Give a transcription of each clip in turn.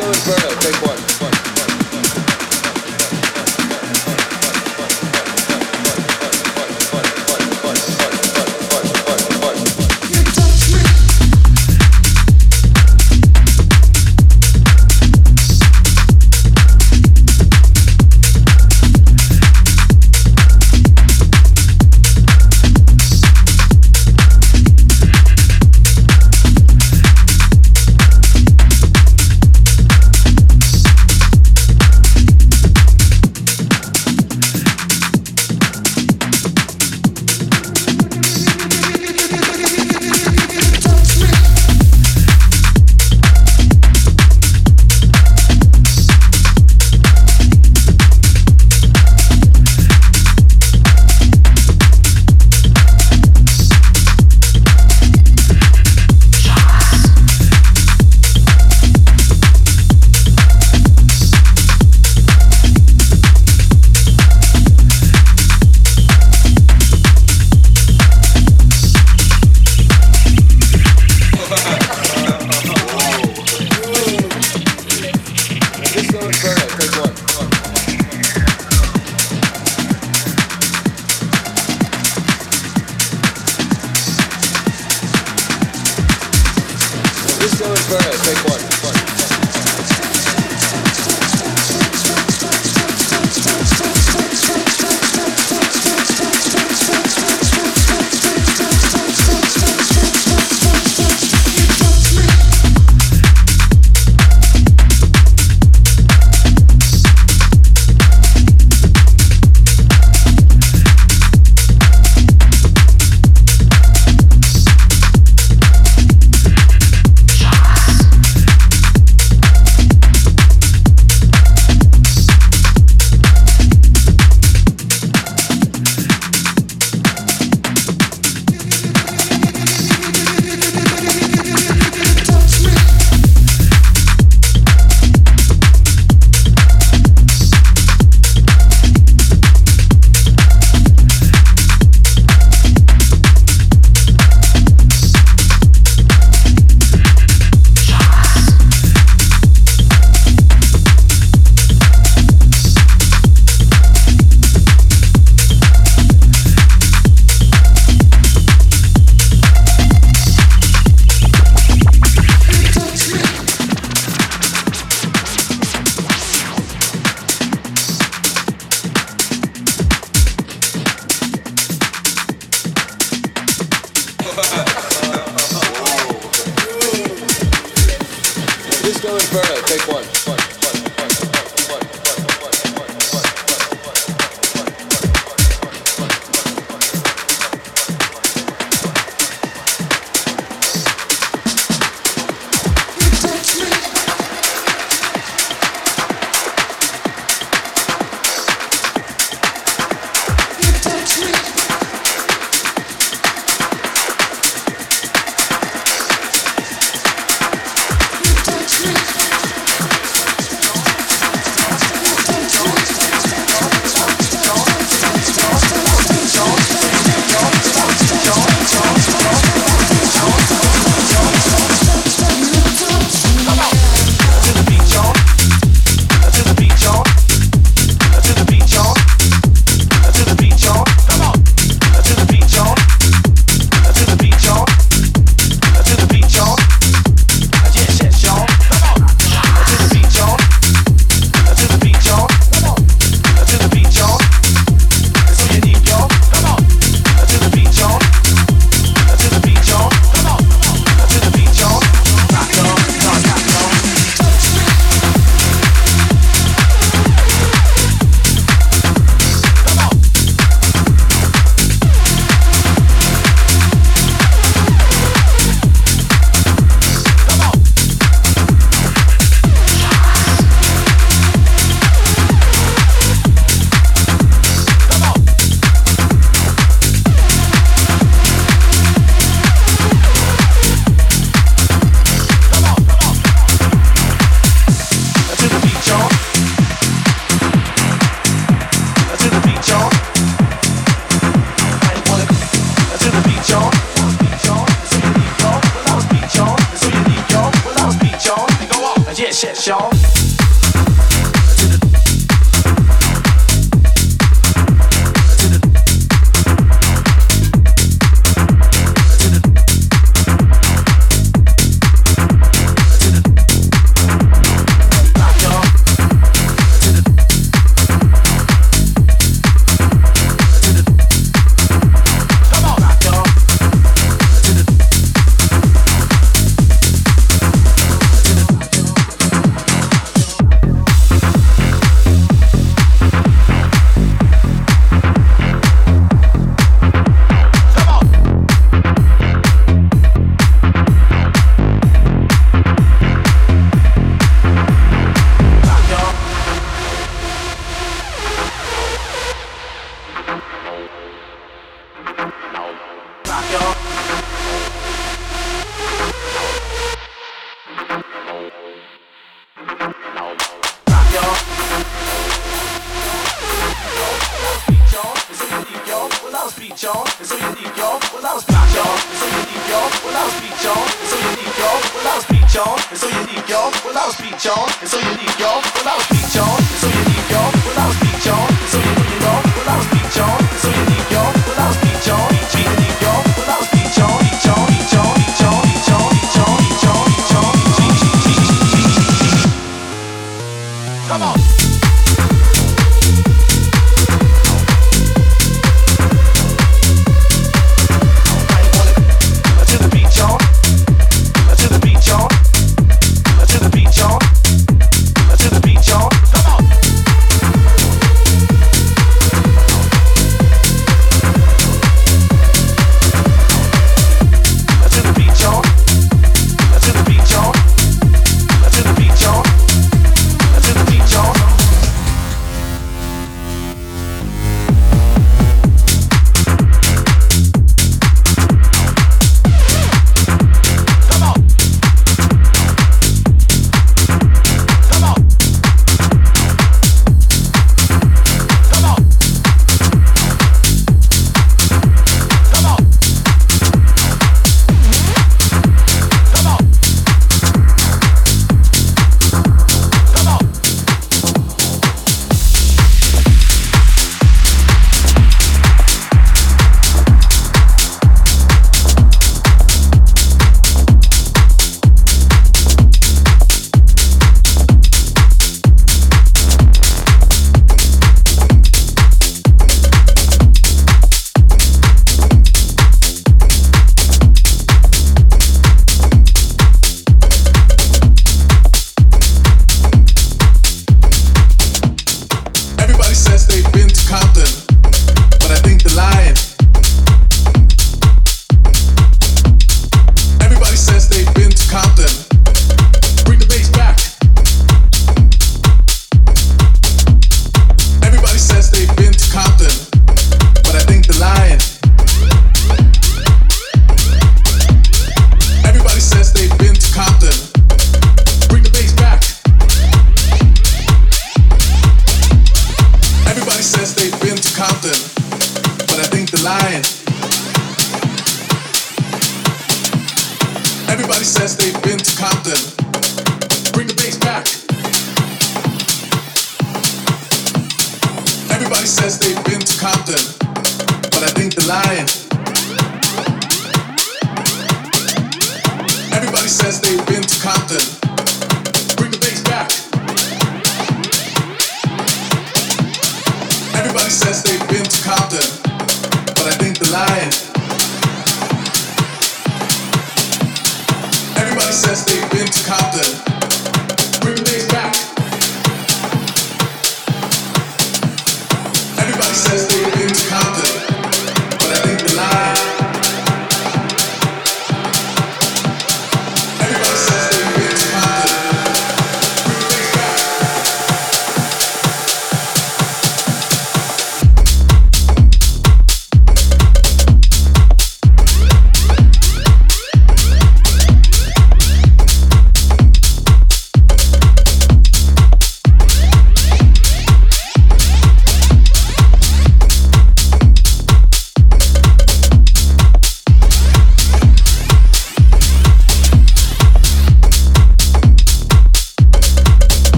Joe and Bruno, take one.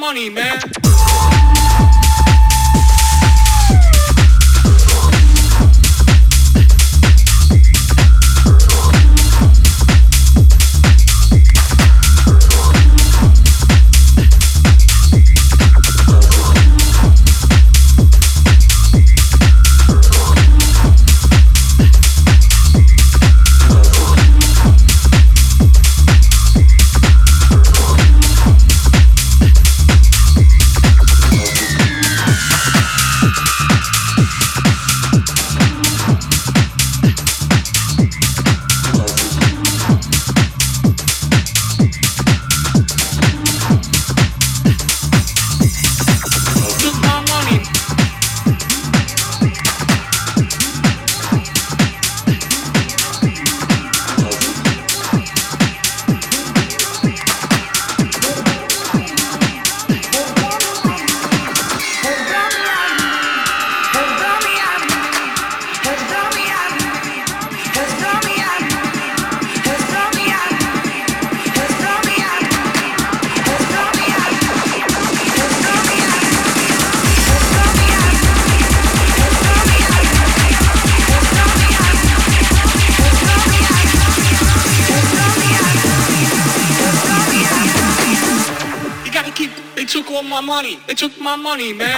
Money, man. Money, man.